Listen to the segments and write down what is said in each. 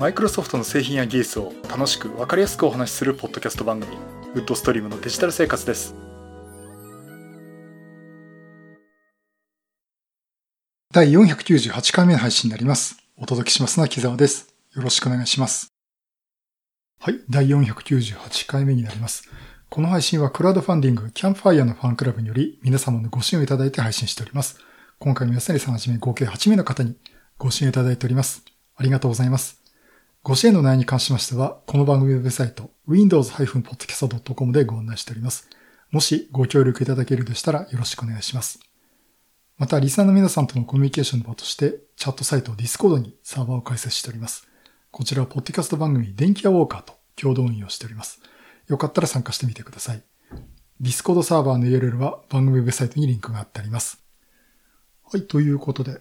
マイクロソフトの製品や技術を楽しく分かりやすくお話しするポッドキャスト番組ウッドストリームのデジタル生活です。第498回目の配信になります。お届けしますのは木沢です。よろしくお願いします。はい第498回目になります。この配信はクラウドファンディングキャンプファイヤーのファンクラブにより皆様のご支援をいただいて配信しております。今回も安成さんはじめ合計8名の方にご支援いただいております。ありがとうございます。ご支援の内容に関しましては、この番組ウェブサイト、windows-podcast.com でご案内しております。もしご協力いただけるでしたらよろしくお願いします。また、リスナーの皆さんとのコミュニケーションの場として、チャットサイト Discord にサーバーを開設しております。こちらは、ポッドキャスト番組、電気屋ウォーカーと共同運用しております。よかったら参加してみてください。Discord サーバーの URL は番組ウェブサイトにリンクが貼ってあります。はい、ということで、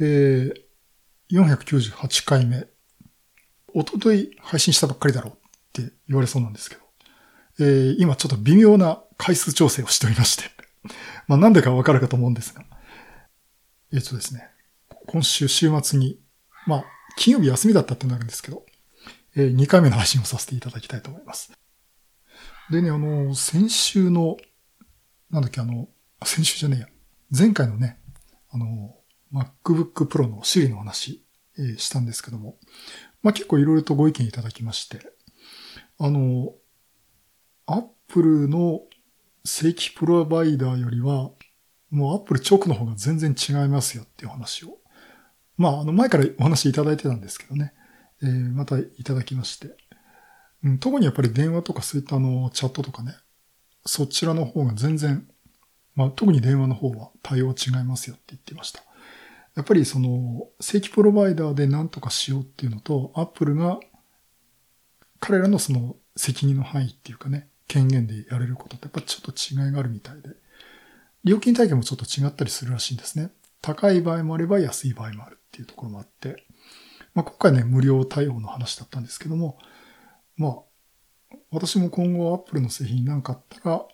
えー、498回目。おととい配信したばっかりだろうって言われそうなんですけど、えー、今ちょっと微妙な回数調整をしておりまして、まあなんでかわかるかと思うんですが、えっ、ー、とですね、今週週末に、まあ金曜日休みだったってなるんですけど、えー、2回目の配信をさせていただきたいと思います。でね、あの、先週の、なんだっけ、あの、先週じゃねえや、前回のね、あの、MacBook Pro の Siri の話、えー、したんですけども、まあ、結構いろいろとご意見いただきまして、あの、Apple の正規プロバイダーよりは、もう Apple 直の方が全然違いますよっていう話を。まあ、あの前からお話いただいてたんですけどね。えー、またいただきまして。うん、特にやっぱり電話とかそういったあの、チャットとかね、そちらの方が全然まあ、特に電話の方は対応違いますよって言ってました。やっぱりその正規プロバイダーで何とかしようっていうのと、アップルが彼らのその責任の範囲っていうかね、権限でやれることってやっぱちょっと違いがあるみたいで、料金体系もちょっと違ったりするらしいんですね。高い場合もあれば安い場合もあるっていうところもあって、まあ、今回ね、無料対応の話だったんですけども、まあ、私も今後アップルの製品なんかあったら、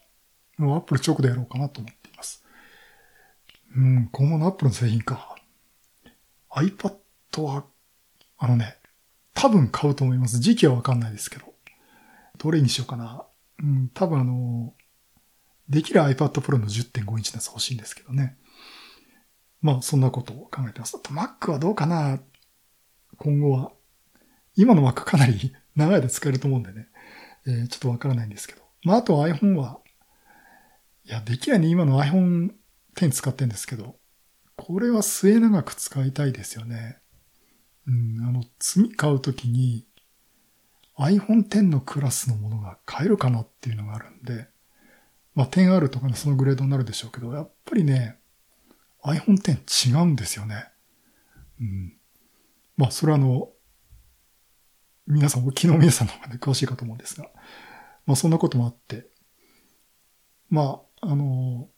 もうアップル直でやろうかなと思っています。うん、今後のアップルの製品か。iPad は、あのね、多分買うと思います。時期はわかんないですけど。どれにしようかな。うん、多分あの、できる iPad Pro の10.5インチのやつ欲しいんですけどね。まあ、そんなことを考えてます。あと Mac はどうかな今後は。今の Mac かなり 長い間使えると思うんでね。えー、ちょっとわからないんですけど。まあ、あと iPhone はいや、できないね、今の iPhone X 使ってんですけど、これは末長く使いたいですよね。うん、あの、積み買うときに iPhone X のクラスのものが買えるかなっていうのがあるんで、まあ 10R とかね、そのグレードになるでしょうけど、やっぱりね、iPhone X 違うんですよね。うん。まあ、それはあの、皆さん、昨日皆さんの方がね、詳しいかと思うんですが、まあそんなこともあって、まあ、あの、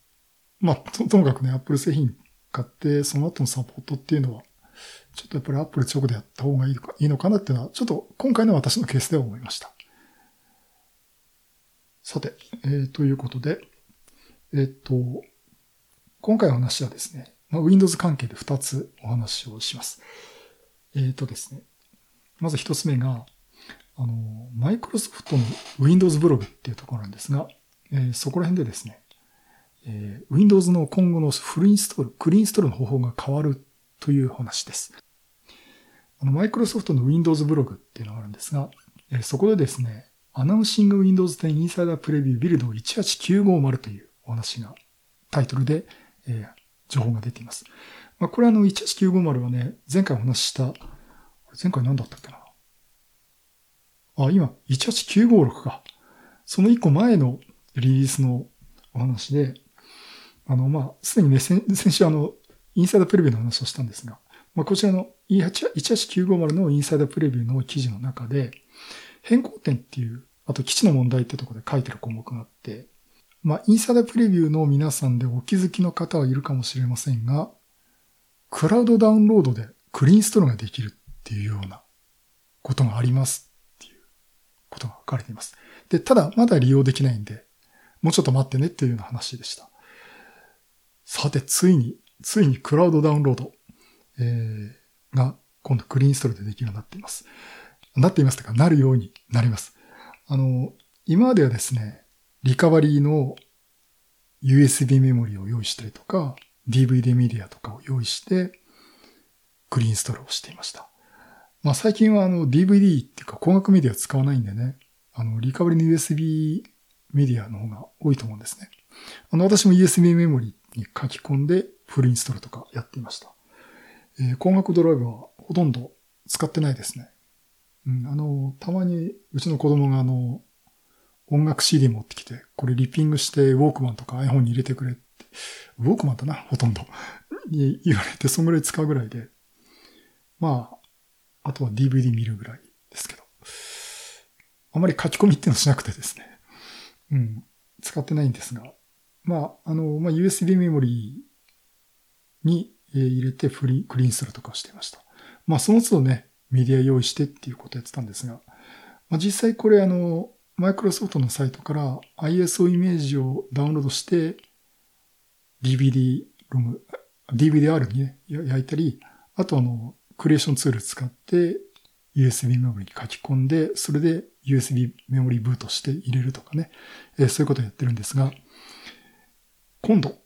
まあ、と、ともかくね、Apple 製品買って、その後のサポートっていうのは、ちょっとやっぱり Apple 直でやった方がいいのかいいのかなっていうのは、ちょっと今回の私のケースでは思いました。さて、えー、ということで、えっ、と、今回の話はですね、まあ、Windows 関係で2つお話をします。えっ、ー、とですね、まず1つ目が、あの、マイクロソフトの Windows ブログっていうところなんですが、えー、そこら辺でですね、えー、Windows の今後のフルインストール、クリーンストールの方法が変わるという話です。あの、マイクロソフトの Windows ブログっていうのがあるんですが、え、そこでですね、アナウンシング Windows 10 Insider Preview Build 18950というお話がタイトルで、えー、情報が出ています。まあ、これあの18950はね、前回お話しした、前回何だったっけな？あ、今、18956か。その一個前のリリースのお話で、あの、まあ、すでにね、先週あの、インサイドプレビューの話をしたんですが、まあ、こちらの E18950 のインサイドプレビューの記事の中で、変更点っていう、あと基地の問題ってところで書いてる項目があって、まあ、インサイドプレビューの皆さんでお気づきの方はいるかもしれませんが、クラウドダウンロードでクリーンストローができるっていうようなことがありますっていうことが書かれています。で、ただまだ利用できないんで、もうちょっと待ってねっていうような話でした。さて、ついに、ついにクラウドダウンロード、えー、が今度クリーンストールでできるようになっています。なっていますとか、なるようになります。あの、今まではですね、リカバリーの USB メモリを用意したりとか、DVD メディアとかを用意して、クリーンストールをしていました。まあ最近はあの DVD っていうか光学メディア使わないんでね、あの、リカバリーの USB メディアの方が多いと思うんですね。あの、私も USB メモリに書き込んでフルインストールとかやっていました。えー、光学ドライブはほとんど使ってないですね。うん、あの、たまにうちの子供があの、音楽 CD 持ってきて、これリッピングしてウォークマンとか iPhone に入れてくれって、ウォークマンだな、ほとんど。に言われて、そんぐらい使うぐらいで。まあ、あとは DVD 見るぐらいですけど。あまり書き込みっていうのしなくてですね。うん。使ってないんですが。まあ、あの、まあ、USB メモリーに入れてフリ、クリーンするとかしてました。まあ、その都度ね、メディア用意してっていうことやってたんですが、まあ、実際これあの、マイクロソフトのサイトから ISO イメージをダウンロードして、DVD ロム、DVDR にね、焼いたり、あとあの、クリエーションツール使って USB メモリーに書き込んで、それで USB メモリーブートして入れるとかね、え、そういうことをやってるんですが、今度、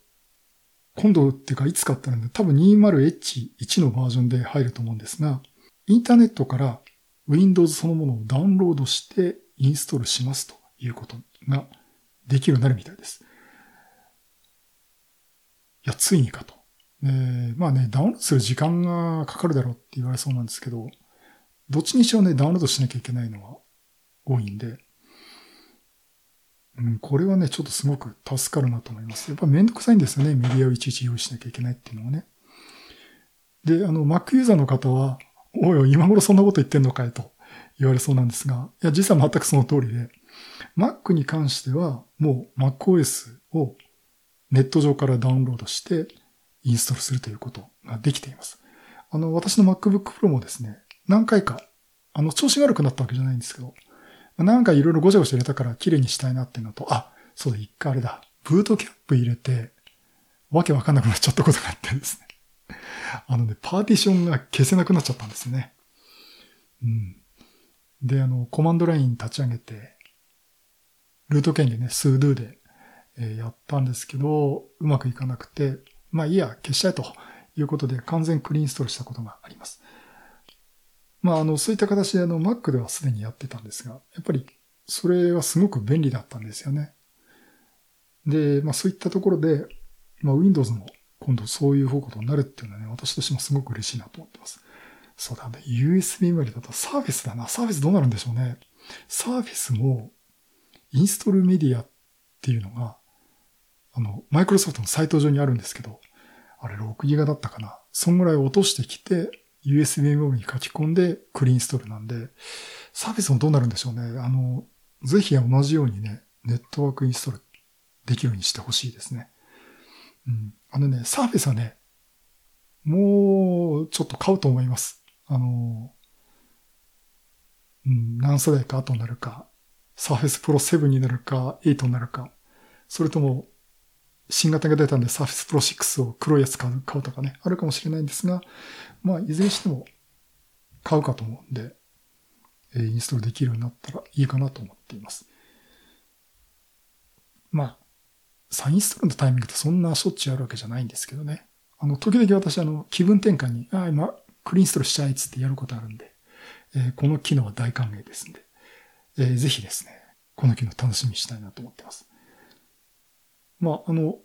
今度っていうかいつかっての？多分 20H1 のバージョンで入ると思うんですが、インターネットから Windows そのものをダウンロードしてインストールしますということができるようになるみたいです。いや、ついにかと。えー、まあね、ダウンロードする時間がかかるだろうって言われそうなんですけど、どっちにしろね、ダウンロードしなきゃいけないのは多いんで、うん、これはね、ちょっとすごく助かるなと思います。やっぱめんどくさいんですよね。メディアをいちいち用意しなきゃいけないっていうのはね。で、あの、Mac ユーザーの方は、おいおい、今頃そんなこと言ってんのかいと言われそうなんですが、いや、実は全くその通りで、Mac に関しては、もう MacOS をネット上からダウンロードしてインストールするということができています。あの、私の MacBook Pro もですね、何回か、あの、調子が悪くなったわけじゃないんですけど、なんかいろいろごちゃごちゃ入れたから綺麗にしたいなっていうのと、あ、そうだ、一回あれだ、ブートキャップ入れて、わけわかんなくなっちゃったことがあってですね。あのね、パーティションが消せなくなっちゃったんですね。うん。で、あの、コマンドライン立ち上げて、ルート権でね、スードゥで、え、やったんですけど、うまくいかなくて、まあいいや、消したいということで完全クリーンストールしたことがあります。まああの、そういった形であの Mac ではすでにやってたんですが、やっぱりそれはすごく便利だったんですよね。で、まあそういったところで、まあ Windows も今度そういう方向になるっていうのはね、私としてもすごく嬉しいなと思ってます。そうだね。USB メリだとサーフェスだな。サーフェスどうなるんでしょうね。サーフェスもインストールメディアっていうのが、あの、マイクロソフトのサイト上にあるんですけど、あれ6ギガだったかな。そんぐらい落としてきて、USB メモリに書き込んでクリーンストールなんで、サーフェスもどうなるんでしょうね。あの、ぜひ同じようにね、ネットワークインストールできるようにしてほしいですね。うん。あのね、サーフェスはね、もうちょっと買うと思います。あの、うん、何世代か後になるか、サーフェスプロ7になるか、8になるか、それとも、新型が出たんでサーフェスプロ6を黒いやつ買う買うとかね、あるかもしれないんですが、まあ、いずれにしても買うかと思うんで、えインストールできるようになったらいいかなと思っています。まあ、再インストールのタイミングってそんなしょっちゅうあるわけじゃないんですけどね。あの、時々私、あの、気分転換に、ああ、今、クリーンストールしたいっつってやることあるんで、えー、この機能は大歓迎ですんで、えー、ぜひですね、この機能楽しみにしたいなと思ってます。まあ、あの、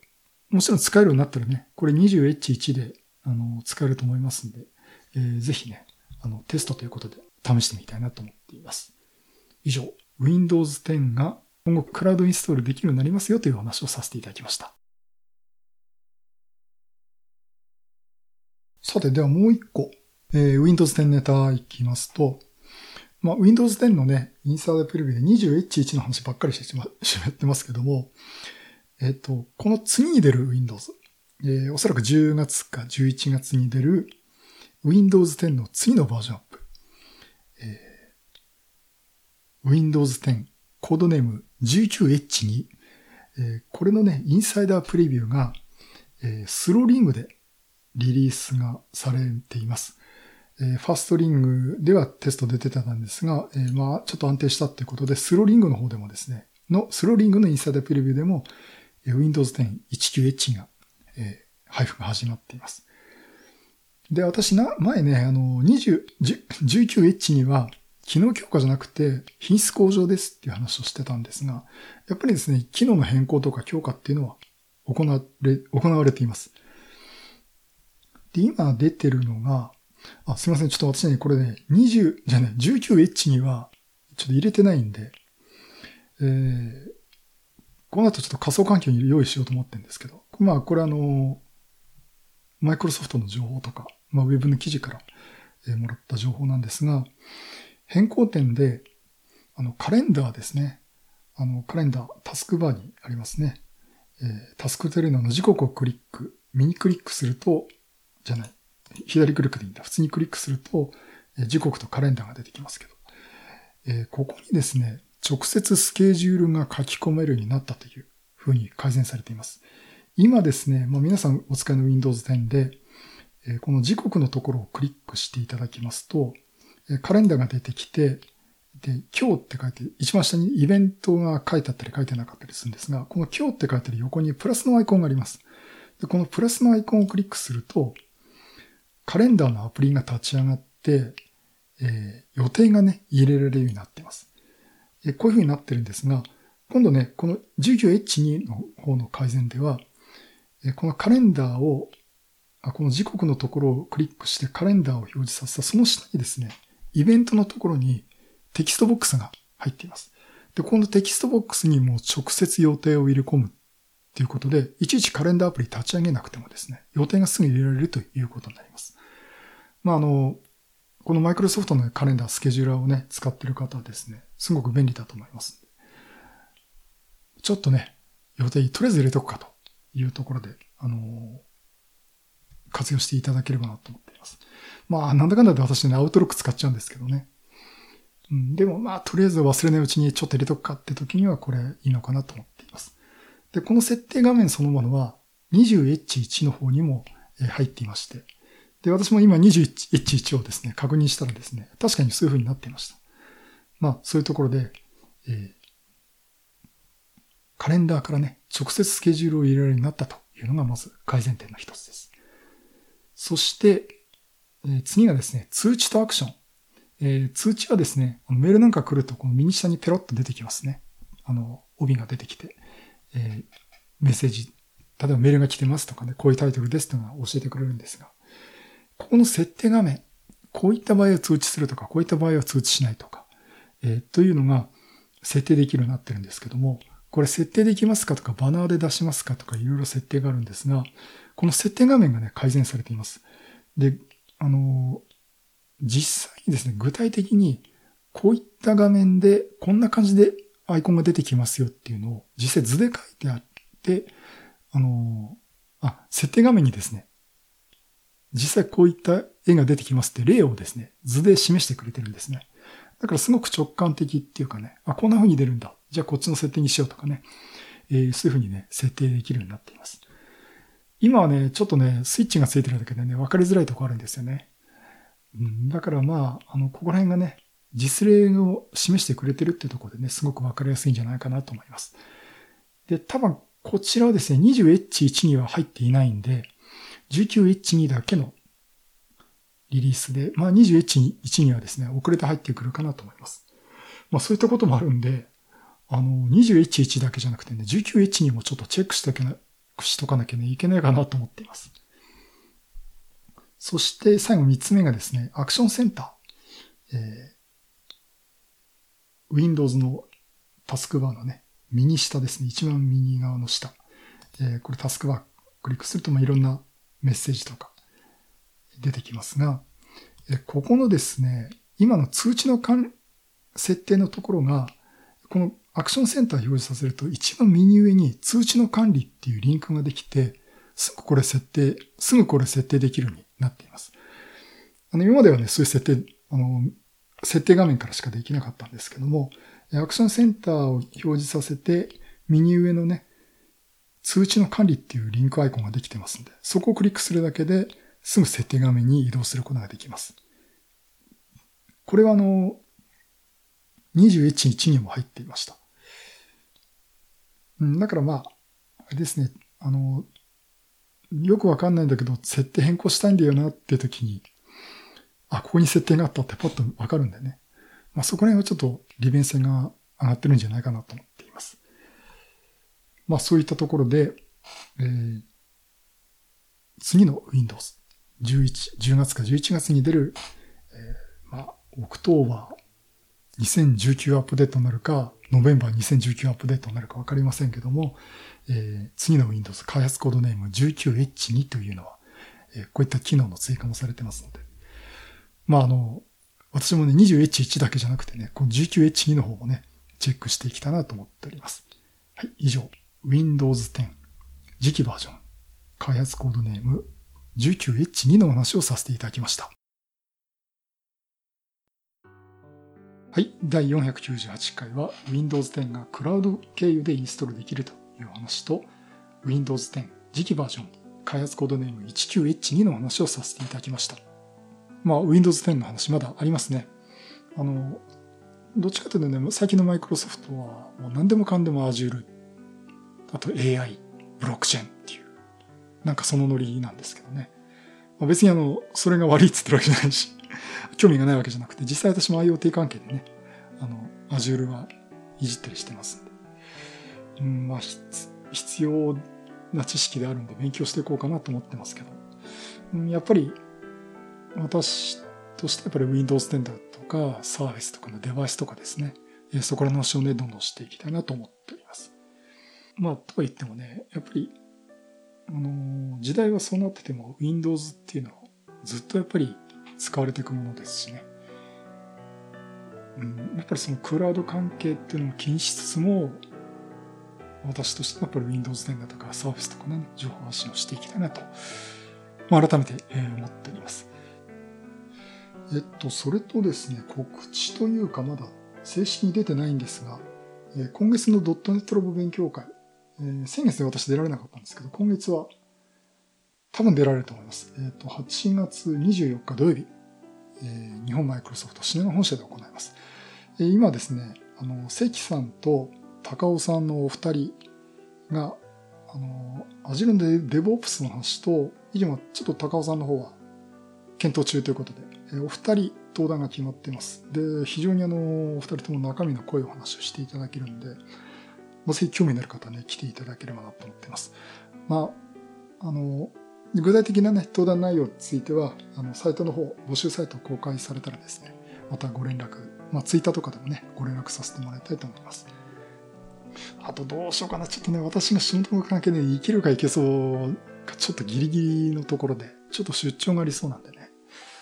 もちろん使えるようになったらね、これ 20H1 で、あの、使えると思いますんで、えー、ぜひね、あの、テストということで試してみたいなと思っています。以上、Windows 10が今後クラウドインストールできるようになりますよという話をさせていただきました。さて、ではもう一個、えー、Windows 10ネタいきますと、まあ、Windows 10のね、インサードプレビューで 20H1 の話ばっかりしてしま ってますけども、えっ、ー、と、この次に出る Windows、えー、おそらく10月か11月に出る Windows 10の次のバージョンアップ、えー、Windows 10コードネーム 19H2、えー、これのね、インサイダープレビューが、えー、スローリングでリリースがされています。えー、ファーストリングではテスト出てたんですが、えー、まあ、ちょっと安定したってことで、スローリングの方でもですね、の、スローリングのインサイダープレビューでも、Windows 10 19H が、えー、配布が始まっています。で、私な、前ね、あの、20、19H には、機能強化じゃなくて品質向上ですっていう話をしてたんですが、やっぱりですね、機能の変更とか強化っていうのは行われ、行われています。で、今出てるのが、あ、すいません。ちょっと私ね、これね、20、じゃね、19H には、ちょっと入れてないんで、えー、この後ちょっと仮想環境に用意しようと思ってるんですけど、まあ、これあの、マイクロソフトの情報とか、まあ、ウェブの記事から、えー、もらった情報なんですが、変更点で、あの、カレンダーですね。あの、カレンダー、タスクバーにありますね。えー、タスクテレノの時刻をクリック、右クリックすると、じゃない、左クリックでいいんだ。普通にクリックすると、時刻とカレンダーが出てきますけど、えー、ここにですね、直接スケジュールが書き込めるようになったというふうに改善されています。今ですね、まあ、皆さんお使いの Windows 10で、この時刻のところをクリックしていただきますと、カレンダーが出てきて、で、今日って書いて、一番下にイベントが書いてあったり書いてなかったりするんですが、この今日って書いてある横にプラスのアイコンがあります。でこのプラスのアイコンをクリックすると、カレンダーのアプリが立ち上がって、えー、予定がね、入れられるようになっています。え、こういう風になってるんですが、今度ね、この 19H2 の方の改善では、え、このカレンダーをあ、この時刻のところをクリックしてカレンダーを表示させたその下にですね、イベントのところにテキストボックスが入っています。で、このテキストボックスにも直接予定を入れ込むということで、いちいちカレンダーアプリ立ち上げなくてもですね、予定がすぐ入れられるということになります。まあ、あの、このマイクロソフトのカレンダー、スケジューラーをね、使ってる方はですね、すごく便利だと思います。ちょっとね、予定とりあえず入れとくかというところで、あの、活用していただければなと思っています。まあ、なんだかんだで私ね、アウトロック使っちゃうんですけどね。うん、でもまあ、とりあえず忘れないうちにちょっと入れとくかって時にはこれいいのかなと思っています。で、この設定画面そのものは 20H1 の方にも入っていまして、で、私も今 21H1 をですね、確認したらですね、確かにそういう風になっていました。まあ、そういうところで、えー、カレンダーからね、直接スケジュールを入れられるようになったというのがまず改善点の一つです。そして、えー、次がですね、通知とアクション。えー、通知はですね、メールなんか来ると、この右下にペロッと出てきますね。あの、帯が出てきて、えー、メッセージ、例えばメールが来てますとかね、こういうタイトルですというのが教えてくれるんですが、ここの設定画面、こういった場合は通知するとか、こういった場合は通知しないとか、えー、というのが設定できるようになってるんですけども、これ設定できますかとか、バナーで出しますかとか、いろいろ設定があるんですが、この設定画面がね、改善されています。で、あの、実際にですね、具体的に、こういった画面で、こんな感じでアイコンが出てきますよっていうのを、実際図で書いてあって、あの、あ、設定画面にですね、実際こういった絵が出てきますって例をですね、図で示してくれてるんですね。だからすごく直感的っていうかね、あ、こんな風に出るんだ。じゃあこっちの設定にしようとかね、えー、そういう風にね、設定できるようになっています。今はね、ちょっとね、スイッチがついてるだけでね、分かりづらいとこあるんですよね。うん、だからまあ、あの、ここら辺がね、実例を示してくれてるってところでね、すごく分かりやすいんじゃないかなと思います。で、多分、こちらはですね、20H1 には入っていないんで、19H2 だけのリリースで、まあ 21H1 にはですね、遅れて入ってくるかなと思います。まあそういったこともあるんで、あの、20H1 だけじゃなくてね、19H2 もちょっとチェックしとけなしとかなきゃね、いけないかなと思っています。そして最後三つ目がですね、アクションセンター。えー、Windows のタスクバーのね、右下ですね、一番右側の下。えー、これタスクバークリックすると、まあ、いろんなメッセージとか出てきますが、ここのですね、今の通知の設定のところが、このアクションセンターを表示させると一番右上に通知の管理っていうリンクができて、すぐこれ設定、すぐこれ設定できるようになっています。あの、今まではね、そういう設定、あの、設定画面からしかできなかったんですけども、アクションセンターを表示させて、右上のね、通知の管理っていうリンクアイコンができてますんで、そこをクリックするだけで、すぐ設定画面に移動することができます。これはあの、21.1にも入っていました。うん、だからまあ、あれですね、あの、よくわかんないんだけど、設定変更したいんだよなって時に、あ、ここに設定があったってパッとわかるんだよね。まあそこら辺はちょっと利便性が上がってるんじゃないかなと思っています。まあそういったところで、えー、次の Windows、11、10月か11月に出る、えー、まあ、 October 2019 Update になるか、 November 2019 Update になるかわかりませんけども、えー、次の Windows 開発コードネーム 19H2 というのは、えー、こういった機能の追加もされてますので。まあ、あの、私もね、20H1 だけじゃなくてね、この 19H2 の方もね、チェックしていきたいなと思っております。はい、以上、Windows 10次期バージョン開発コードネーム 19H2 の話をさせていただきました。はい。第498回は Windows 10がクラウド経由でインストールできるという話と Windows 10次期バージョン開発コードネーム 19H2 の話をさせていただきました。まあ Windows 10の話まだありますね。あの、どっちかというとね、最近のマイクロソフトはもう何でもかんでも Azure、あと AI、ブロックチェーンっていう、なんかそのノリなんですけどね。まあ、別にあの、それが悪いっつってるわけじゃないし、興味がないわけじゃなくて、実際私も IoT 関係でね、あの、Azure はいじったりしてますんで。うん、まあ、必要な知識であるんで勉強していこうかなと思ってますけど、うん、やっぱり、私としてやっぱり Windows 10だとか、サービスとかのデバイスとかですね、そこらの話をね、どんどんしていきたいなと思っております。まあ、とは言ってもね、やっぱり、あの、時代はそうなってても Windows っていうのはずっとやっぱり使われていくものですしね。うん、やっぱりそのクラウド関係っていうのも気にしつつも、私としてはやっぱり Windows 10だとかサービスとかね、情報発信をしていきたいなと、まあ、改めて、思っております。えっと、それとですね、告知というかまだ正式に出てないんですが、今月の .NET ロボ勉強会、えー、先月で私出られなかったんですけど、今月は多分出られると思います。えっ、ー、と、8月24日土曜日、えー、日本マイクロソフトシネマ本社で行います。えー、今ですね、あの、関さんと高尾さんのお二人が、あの、アジルのデデブオプスの話と、今ちょっと高尾さんの方は検討中ということで、えー、お二人登壇が決まっています。で、非常にあの、お二人とも中身の濃いお話をしていただけるんで、もし興味のある方はね、来ていただければなと思っています。まあ、あの、具体的なね、登壇内容については、あの、サイトの方、募集サイト公開されたらですね、またご連絡、まあ、ツイッターとかでもね、ご連絡させてもらいたいと思います。あとどうしようかな。ちょっとね、私が仕事の関係で生きるかいけそうか、ちょっとギリギリのところで、ちょっと出張がありそうなんでね。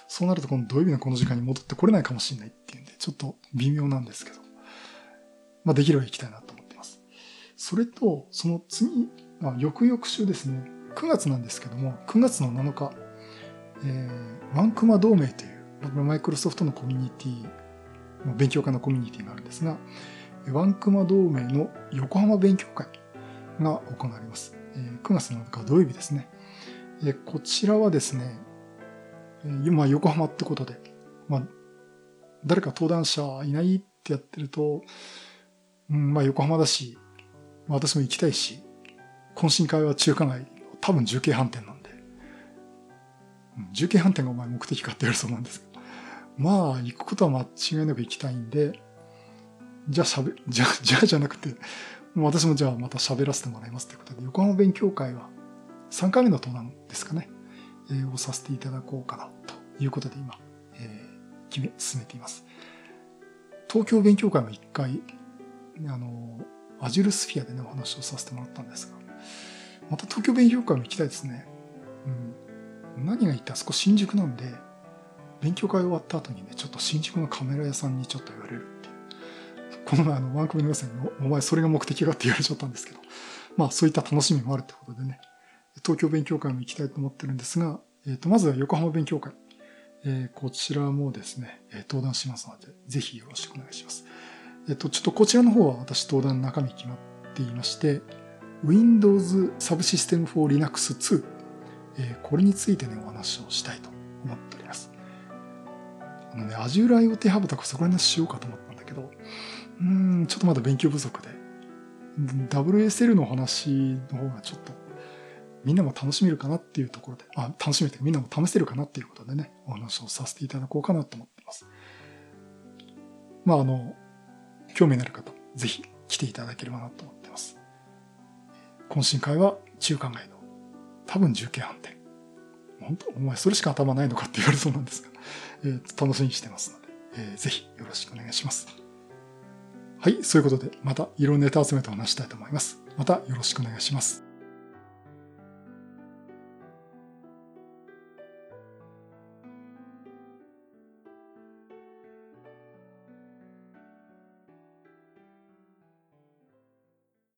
そうなると、この土曜日のこの時間に戻ってこれないかもしれないっていうんで、ちょっと微妙なんですけど。まあ、できれば行きたいなと思って。それと、その次、まあ、翌々週ですね。9月なんですけども、9月の7日、えー、ワンクマ同盟という、マイクロソフトのコミュニティ、勉強会のコミュニティがあるんですが、ワンクマ同盟の横浜勉強会が行われます。えー、9月7日土曜日ですね。え、こちらはですね、えー、まあ、横浜ってことで、まあ、誰か登壇者いないってやってると、うん、まあ横浜だし、私も行きたいし、懇親会は中華街多分重慶飯店なんで、重慶飯店がお前目的かって言われそうなんですけど、まあ、行くことは間違いなく行きたいんで、じゃあ喋、じゃ、じゃあじゃなくて、私もじゃあまた喋らせてもらいますということで、横浜勉強会は3回目の登壇ですかね、えー、をさせていただこうかなということで今、えー、決め、進めています。東京勉強会も1回、あの、アジュルスフィアでね、お話をさせてもらったんですが、また東京勉強会も行きたいですね。うん。何が言ってあそこ新宿なんで、勉強会終わった後にね、ちょっと新宿のカメラ屋さんにちょっと言われるっていう。この前あの、ワンコミの予選にお前それが目的かって言われちゃったんですけど、まあそういった楽しみもあるってことでね、東京勉強会も行きたいと思ってるんですが、えっ、ー、と、まずは横浜勉強会。えー、こちらもですね、登壇しますので、ぜひよろしくお願いします。えっ、と、ちょっとこちらの方は私登壇の中身決まっていまして、Windows Subsystem for Linux 2、えー、これについてね、お話をしたいと思っております。あのね、Azure IoT Hub とかそこら辺しようかと思ったんだけど、うん、ちょっとまだ勉強不足で、WSL の話の方がちょっと、みんなも楽しめるかなっていうところで、あ、楽しめてみんなも試せるかなっていうことでね、お話をさせていただこうかなと思ってます。まあ、あの、興味のある方、ぜひ来ていただければなと思ってます。懇親会は中華街の多分重慶飯店。本当お前それしか頭ないのかって言われそうなんですが、えー、楽しみにしてますので、えー、ぜひよろしくお願いします。はい、そういうことでまた色ネタ集めてお話したいと思います。またよろしくお願いします。